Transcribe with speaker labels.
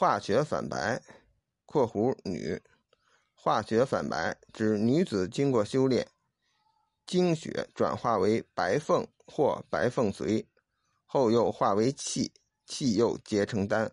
Speaker 1: 化学反白（括弧女）化学反白指女子经过修炼，精血转化为白凤或白凤髓，后又化为气，气又结成丹。